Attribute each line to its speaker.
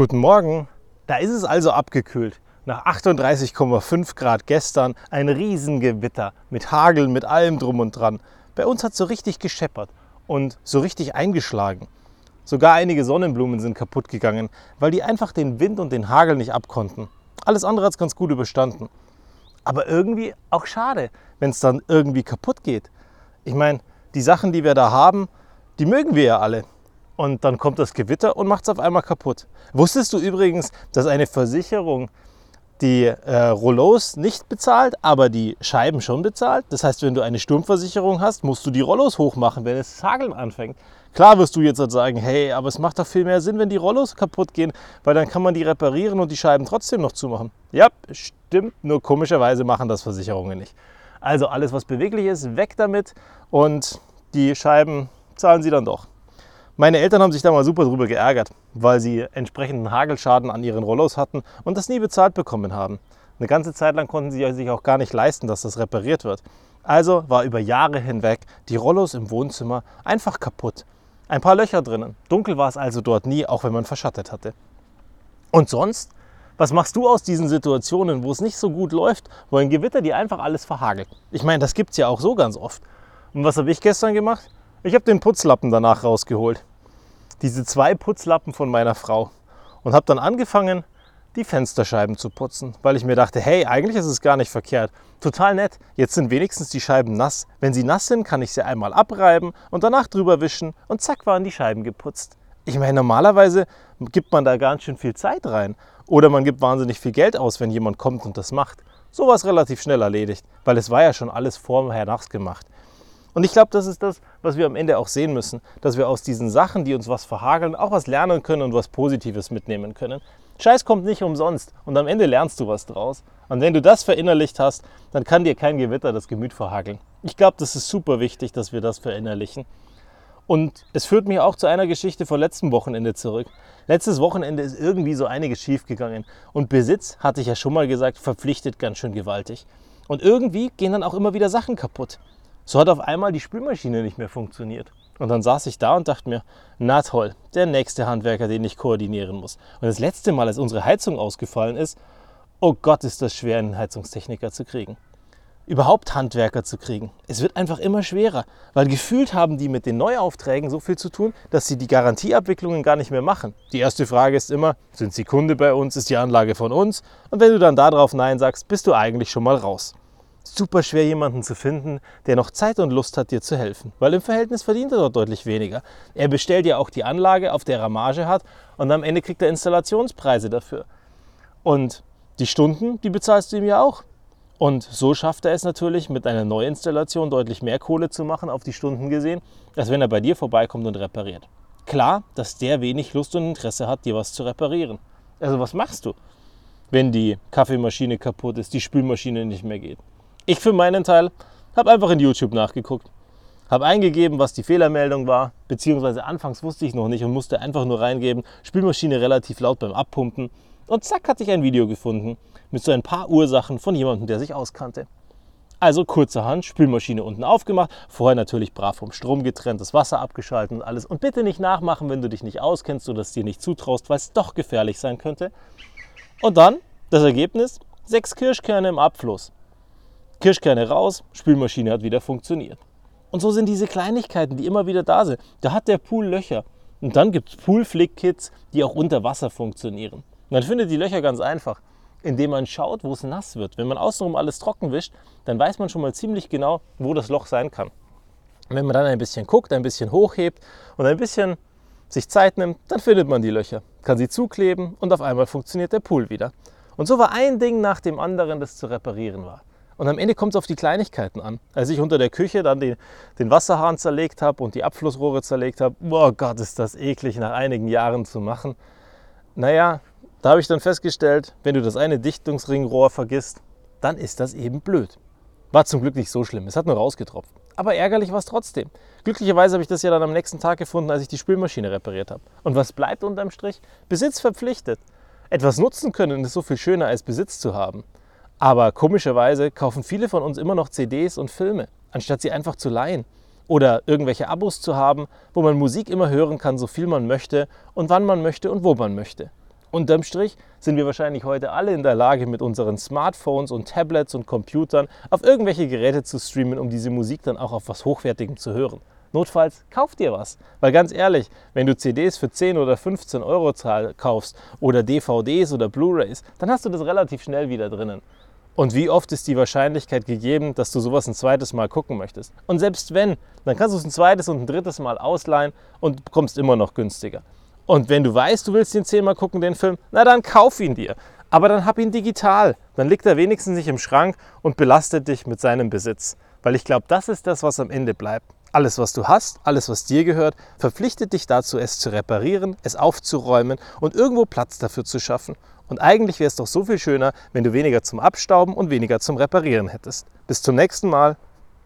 Speaker 1: Guten Morgen. Da ist es also abgekühlt. Nach 38,5 Grad gestern ein Riesengewitter mit Hagel, mit allem drum und dran. Bei uns hat es so richtig gescheppert und so richtig eingeschlagen. Sogar einige Sonnenblumen sind kaputt gegangen, weil die einfach den Wind und den Hagel nicht abkonnten. Alles andere hat es ganz gut überstanden. Aber irgendwie auch schade, wenn es dann irgendwie kaputt geht. Ich meine, die Sachen, die wir da haben, die mögen wir ja alle und dann kommt das Gewitter und macht es auf einmal kaputt. Wusstest du übrigens, dass eine Versicherung die äh, Rollos nicht bezahlt, aber die Scheiben schon bezahlt? Das heißt, wenn du eine Sturmversicherung hast, musst du die Rollos hochmachen, wenn es Hageln anfängt. Klar wirst du jetzt halt sagen, hey, aber es macht doch viel mehr Sinn, wenn die Rollos kaputt gehen, weil dann kann man die reparieren und die Scheiben trotzdem noch zumachen. Ja, stimmt, nur komischerweise machen das Versicherungen nicht. Also alles, was beweglich ist, weg damit und die Scheiben zahlen sie dann doch. Meine Eltern haben sich da mal super drüber geärgert, weil sie entsprechenden Hagelschaden an ihren Rollos hatten und das nie bezahlt bekommen haben. Eine ganze Zeit lang konnten sie sich auch gar nicht leisten, dass das repariert wird. Also war über Jahre hinweg die Rollos im Wohnzimmer einfach kaputt. Ein paar Löcher drinnen. Dunkel war es also dort nie, auch wenn man verschattet hatte. Und sonst? Was machst du aus diesen Situationen, wo es nicht so gut läuft, wo ein Gewitter dir einfach alles verhagelt? Ich meine, das gibt es ja auch so ganz oft. Und was habe ich gestern gemacht? Ich habe den Putzlappen danach rausgeholt diese zwei Putzlappen von meiner Frau und habe dann angefangen, die Fensterscheiben zu putzen, weil ich mir dachte, hey, eigentlich ist es gar nicht verkehrt. Total nett. Jetzt sind wenigstens die Scheiben nass. Wenn sie nass sind, kann ich sie einmal abreiben und danach drüber wischen und zack waren die Scheiben geputzt. Ich meine, normalerweise gibt man da ganz schön viel Zeit rein oder man gibt wahnsinnig viel Geld aus, wenn jemand kommt und das macht. So war es relativ schnell erledigt, weil es war ja schon alles vorher nachts gemacht. Und ich glaube, das ist das, was wir am Ende auch sehen müssen, dass wir aus diesen Sachen, die uns was verhageln, auch was lernen können und was Positives mitnehmen können. Scheiß kommt nicht umsonst und am Ende lernst du was draus. Und wenn du das verinnerlicht hast, dann kann dir kein Gewitter das Gemüt verhageln. Ich glaube, das ist super wichtig, dass wir das verinnerlichen. Und es führt mich auch zu einer Geschichte von letztem Wochenende zurück. Letztes Wochenende ist irgendwie so einiges schiefgegangen. Und Besitz, hatte ich ja schon mal gesagt, verpflichtet ganz schön gewaltig. Und irgendwie gehen dann auch immer wieder Sachen kaputt. So hat auf einmal die Spülmaschine nicht mehr funktioniert. Und dann saß ich da und dachte mir, na toll, der nächste Handwerker, den ich koordinieren muss. Und das letzte Mal, als unsere Heizung ausgefallen ist, oh Gott, ist das schwer, einen Heizungstechniker zu kriegen. Überhaupt Handwerker zu kriegen. Es wird einfach immer schwerer, weil gefühlt haben die mit den Neuaufträgen so viel zu tun, dass sie die Garantieabwicklungen gar nicht mehr machen. Die erste Frage ist immer, sind Sie Kunde bei uns, ist die Anlage von uns? Und wenn du dann darauf Nein sagst, bist du eigentlich schon mal raus super schwer, jemanden zu finden, der noch Zeit und Lust hat, dir zu helfen. Weil im Verhältnis verdient er dort deutlich weniger. Er bestellt ja auch die Anlage, auf der er Marge hat und am Ende kriegt er Installationspreise dafür. Und die Stunden, die bezahlst du ihm ja auch. Und so schafft er es natürlich, mit einer Neuinstallation deutlich mehr Kohle zu machen, auf die Stunden gesehen, als wenn er bei dir vorbeikommt und repariert. Klar, dass der wenig Lust und Interesse hat, dir was zu reparieren. Also was machst du, wenn die Kaffeemaschine kaputt ist, die Spülmaschine nicht mehr geht? Ich für meinen Teil habe einfach in YouTube nachgeguckt, habe eingegeben, was die Fehlermeldung war, beziehungsweise anfangs wusste ich noch nicht und musste einfach nur reingeben, Spülmaschine relativ laut beim Abpumpen und zack hatte ich ein Video gefunden mit so ein paar Ursachen von jemandem, der sich auskannte. Also kurzerhand, Spülmaschine unten aufgemacht, vorher natürlich brav vom Strom getrennt, das Wasser abgeschaltet und alles. Und bitte nicht nachmachen, wenn du dich nicht auskennst oder es dir nicht zutraust, weil es doch gefährlich sein könnte. Und dann das Ergebnis, sechs Kirschkerne im Abfluss. Kirschkerne raus, Spülmaschine hat wieder funktioniert. Und so sind diese Kleinigkeiten, die immer wieder da sind. Da hat der Pool Löcher. Und dann gibt es Pool-Flick-Kits, die auch unter Wasser funktionieren. Man findet die Löcher ganz einfach, indem man schaut, wo es nass wird. Wenn man außenrum alles trocken wischt, dann weiß man schon mal ziemlich genau, wo das Loch sein kann. Und wenn man dann ein bisschen guckt, ein bisschen hochhebt und ein bisschen sich Zeit nimmt, dann findet man die Löcher, kann sie zukleben und auf einmal funktioniert der Pool wieder. Und so war ein Ding nach dem anderen, das zu reparieren war. Und am Ende kommt es auf die Kleinigkeiten an. Als ich unter der Küche dann den, den Wasserhahn zerlegt habe und die Abflussrohre zerlegt habe, oh Gott, ist das eklig nach einigen Jahren zu machen. Naja, da habe ich dann festgestellt, wenn du das eine Dichtungsringrohr vergisst, dann ist das eben blöd. War zum Glück nicht so schlimm, es hat nur rausgetropft. Aber ärgerlich war es trotzdem. Glücklicherweise habe ich das ja dann am nächsten Tag gefunden, als ich die Spülmaschine repariert habe. Und was bleibt unterm Strich? Besitz verpflichtet. Etwas nutzen können ist so viel schöner als Besitz zu haben. Aber komischerweise kaufen viele von uns immer noch CDs und Filme, anstatt sie einfach zu leihen. Oder irgendwelche Abos zu haben, wo man Musik immer hören kann, so viel man möchte und wann man möchte und wo man möchte. Unterm Strich sind wir wahrscheinlich heute alle in der Lage, mit unseren Smartphones und Tablets und Computern auf irgendwelche Geräte zu streamen, um diese Musik dann auch auf was Hochwertigem zu hören. Notfalls kauf dir was. Weil ganz ehrlich, wenn du CDs für 10 oder 15 Euro kaufst oder DVDs oder Blu-rays, dann hast du das relativ schnell wieder drinnen. Und wie oft ist die Wahrscheinlichkeit gegeben, dass du sowas ein zweites Mal gucken möchtest? Und selbst wenn, dann kannst du es ein zweites und ein drittes Mal ausleihen und bekommst immer noch günstiger. Und wenn du weißt, du willst ihn zehnmal gucken, den Film, na dann kauf ihn dir. Aber dann hab ihn digital. Dann liegt er wenigstens nicht im Schrank und belastet dich mit seinem Besitz. Weil ich glaube, das ist das, was am Ende bleibt. Alles, was du hast, alles, was dir gehört, verpflichtet dich dazu, es zu reparieren, es aufzuräumen und irgendwo Platz dafür zu schaffen. Und eigentlich wäre es doch so viel schöner, wenn du weniger zum Abstauben und weniger zum Reparieren hättest. Bis zum nächsten Mal.